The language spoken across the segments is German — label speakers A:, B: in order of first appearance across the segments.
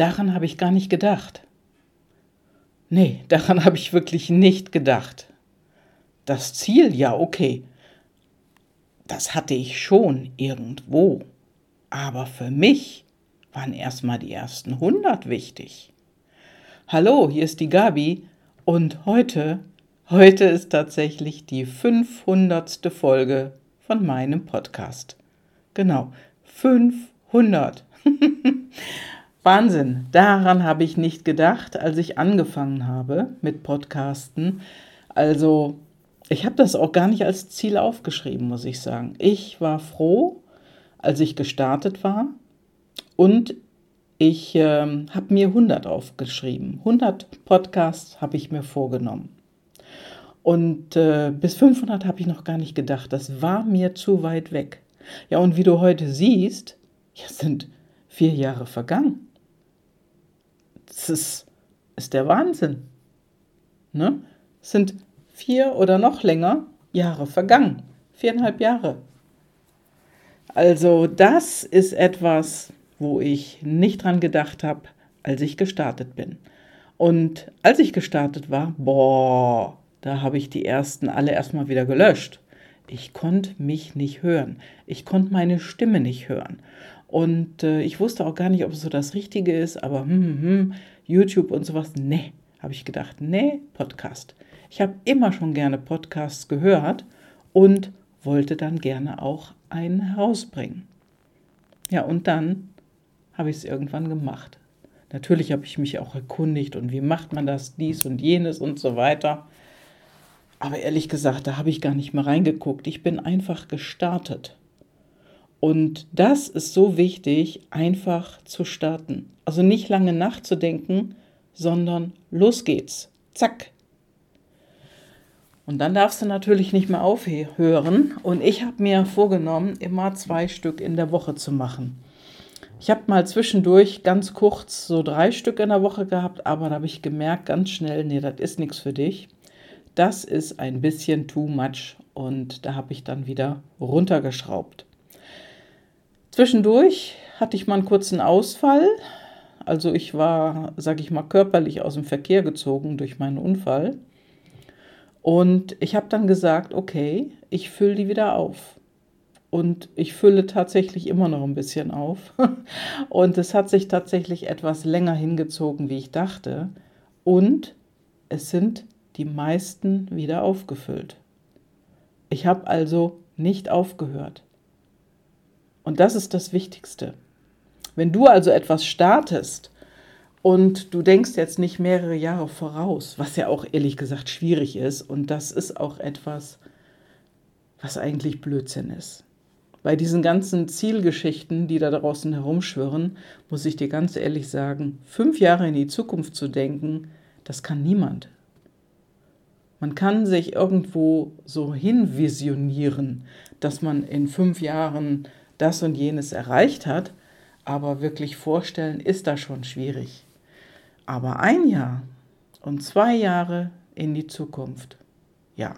A: daran habe ich gar nicht gedacht. Nee, daran habe ich wirklich nicht gedacht. Das Ziel, ja, okay. Das hatte ich schon irgendwo. Aber für mich waren erstmal die ersten 100 wichtig. Hallo, hier ist die Gabi und heute, heute ist tatsächlich die 500. Folge von meinem Podcast. Genau, 500. Wahnsinn, daran habe ich nicht gedacht, als ich angefangen habe mit Podcasten. Also, ich habe das auch gar nicht als Ziel aufgeschrieben, muss ich sagen. Ich war froh, als ich gestartet war und ich äh, habe mir 100 aufgeschrieben. 100 Podcasts habe ich mir vorgenommen. Und äh, bis 500 habe ich noch gar nicht gedacht. Das war mir zu weit weg. Ja, und wie du heute siehst, ja, sind vier Jahre vergangen. Das ist, ist der Wahnsinn. Ne? Es sind vier oder noch länger Jahre vergangen. Viereinhalb Jahre. Also das ist etwas, wo ich nicht dran gedacht habe, als ich gestartet bin. Und als ich gestartet war, boah, da habe ich die ersten alle erstmal wieder gelöscht. Ich konnte mich nicht hören. Ich konnte meine Stimme nicht hören. Und äh, ich wusste auch gar nicht, ob es so das Richtige ist, aber hm, hm, hm YouTube und sowas, nee, habe ich gedacht, nee, Podcast. Ich habe immer schon gerne Podcasts gehört und wollte dann gerne auch einen herausbringen. Ja, und dann habe ich es irgendwann gemacht. Natürlich habe ich mich auch erkundigt und wie macht man das, dies und jenes und so weiter. Aber ehrlich gesagt, da habe ich gar nicht mehr reingeguckt. Ich bin einfach gestartet. Und das ist so wichtig, einfach zu starten. Also nicht lange nachzudenken, sondern los geht's. Zack. Und dann darfst du natürlich nicht mehr aufhören. Und ich habe mir vorgenommen, immer zwei Stück in der Woche zu machen. Ich habe mal zwischendurch ganz kurz so drei Stück in der Woche gehabt, aber da habe ich gemerkt ganz schnell, nee, das ist nichts für dich. Das ist ein bisschen too much und da habe ich dann wieder runtergeschraubt. Zwischendurch hatte ich mal einen kurzen Ausfall. Also ich war, sag ich mal, körperlich aus dem Verkehr gezogen durch meinen Unfall. Und ich habe dann gesagt, okay, ich fülle die wieder auf. Und ich fülle tatsächlich immer noch ein bisschen auf. Und es hat sich tatsächlich etwas länger hingezogen, wie ich dachte. Und es sind die meisten wieder aufgefüllt. Ich habe also nicht aufgehört. Und das ist das Wichtigste. Wenn du also etwas startest und du denkst jetzt nicht mehrere Jahre voraus, was ja auch ehrlich gesagt schwierig ist, und das ist auch etwas, was eigentlich Blödsinn ist. Bei diesen ganzen Zielgeschichten, die da draußen herumschwirren, muss ich dir ganz ehrlich sagen, fünf Jahre in die Zukunft zu denken, das kann niemand. Man kann sich irgendwo so hinvisionieren, dass man in fünf Jahren das und jenes erreicht hat, aber wirklich vorstellen ist da schon schwierig. Aber ein Jahr und zwei Jahre in die Zukunft, ja,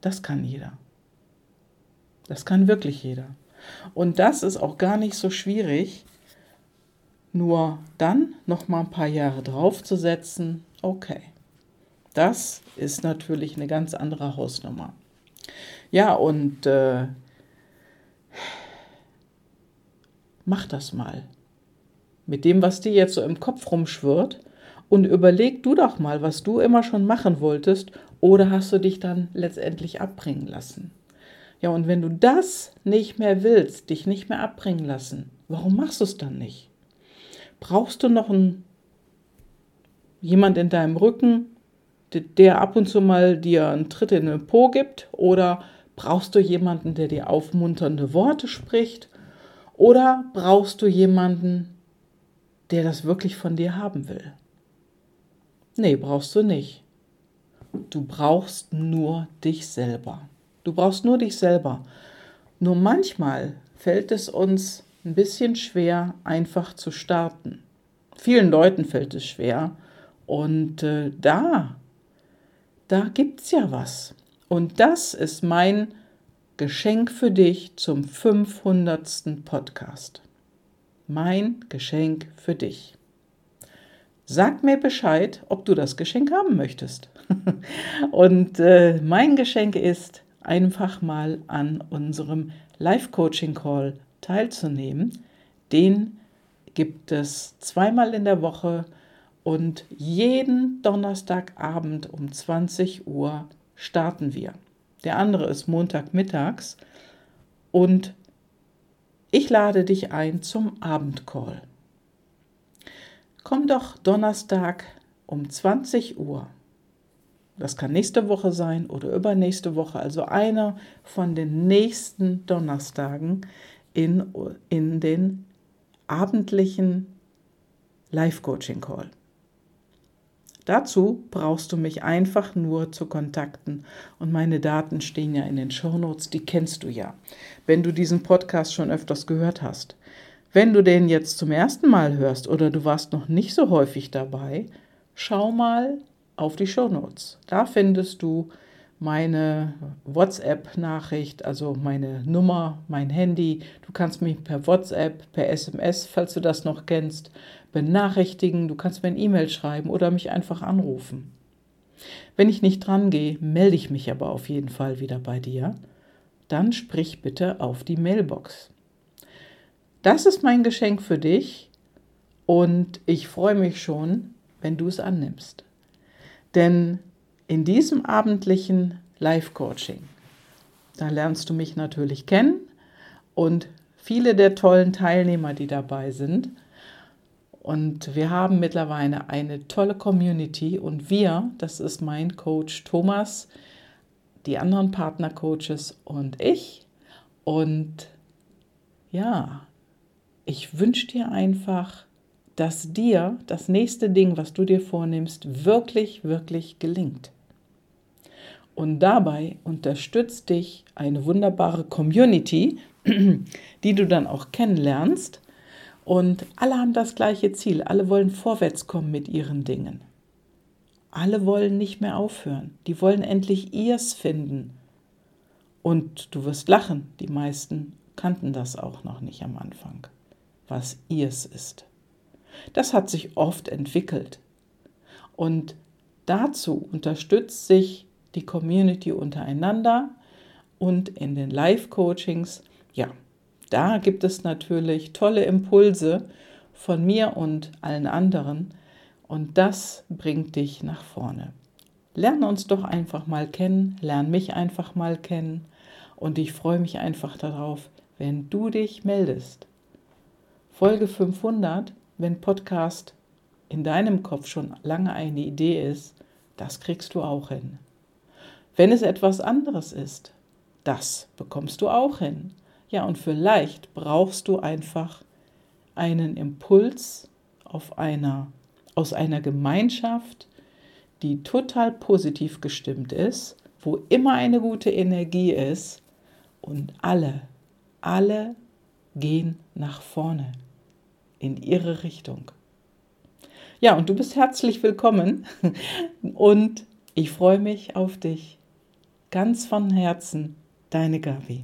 A: das kann jeder. Das kann wirklich jeder. Und das ist auch gar nicht so schwierig, nur dann noch mal ein paar Jahre draufzusetzen. Okay, das ist natürlich eine ganz andere Hausnummer. Ja, und äh, mach das mal. Mit dem, was dir jetzt so im Kopf rumschwirrt und überleg du doch mal, was du immer schon machen wolltest oder hast du dich dann letztendlich abbringen lassen. Ja, und wenn du das nicht mehr willst, dich nicht mehr abbringen lassen, warum machst du es dann nicht? Brauchst du noch einen, jemand in deinem Rücken, der ab und zu mal dir einen Tritt in den Po gibt? Oder brauchst du jemanden, der dir aufmunternde Worte spricht? Oder brauchst du jemanden, der das wirklich von dir haben will? Nee, brauchst du nicht. Du brauchst nur dich selber. Du brauchst nur dich selber. Nur manchmal fällt es uns ein bisschen schwer, einfach zu starten. Vielen Leuten fällt es schwer. Und äh, da, da gibt es ja was. Und das ist mein Geschenk für dich zum 500. Podcast. mein Geschenk für dich. Sag mir Bescheid, ob du das Geschenk haben möchtest. Und äh, mein Geschenk ist, einfach mal an unserem Live-Coaching-Call teilzunehmen. Den gibt es zweimal in der Woche und jeden Donnerstagabend um 20 Uhr starten wir. Der andere ist Montagmittags und ich lade dich ein zum Abendcall. Komm doch Donnerstag um 20 Uhr. Das kann nächste Woche sein oder übernächste Woche, also einer von den nächsten Donnerstagen in, in den abendlichen Live-Coaching-Call. Dazu brauchst du mich einfach nur zu kontakten und meine Daten stehen ja in den Shownotes, die kennst du ja, wenn du diesen Podcast schon öfters gehört hast. Wenn du den jetzt zum ersten Mal hörst oder du warst noch nicht so häufig dabei, schau mal auf die Show Notes. Da findest du meine WhatsApp-Nachricht, also meine Nummer, mein Handy. Du kannst mich per WhatsApp, per SMS, falls du das noch kennst, benachrichtigen. Du kannst mir ein E-Mail schreiben oder mich einfach anrufen. Wenn ich nicht dran gehe, melde ich mich aber auf jeden Fall wieder bei dir. Dann sprich bitte auf die Mailbox. Das ist mein Geschenk für dich und ich freue mich schon, wenn du es annimmst. Denn in diesem abendlichen Live-Coaching, da lernst du mich natürlich kennen und viele der tollen Teilnehmer, die dabei sind. Und wir haben mittlerweile eine tolle Community und wir, das ist mein Coach Thomas, die anderen Partnercoaches und ich. Und ja, ich wünsche dir einfach, dass dir das nächste Ding, was du dir vornimmst, wirklich, wirklich gelingt. Und dabei unterstützt dich eine wunderbare Community, die du dann auch kennenlernst. Und alle haben das gleiche Ziel. Alle wollen vorwärts kommen mit ihren Dingen. Alle wollen nicht mehr aufhören. Die wollen endlich ihrs finden. Und du wirst lachen, die meisten kannten das auch noch nicht am Anfang was ihrs ist. Das hat sich oft entwickelt. Und dazu unterstützt sich die Community untereinander und in den Live-Coachings, ja, da gibt es natürlich tolle Impulse von mir und allen anderen und das bringt dich nach vorne. Lern uns doch einfach mal kennen, lern mich einfach mal kennen und ich freue mich einfach darauf, wenn du dich meldest. Folge 500, wenn Podcast in deinem Kopf schon lange eine Idee ist, das kriegst du auch hin. Wenn es etwas anderes ist, das bekommst du auch hin. Ja, und vielleicht brauchst du einfach einen Impuls auf einer, aus einer Gemeinschaft, die total positiv gestimmt ist, wo immer eine gute Energie ist und alle, alle gehen nach vorne in ihre Richtung. Ja, und du bist herzlich willkommen und ich freue mich auf dich. Ganz von Herzen, deine Gabi.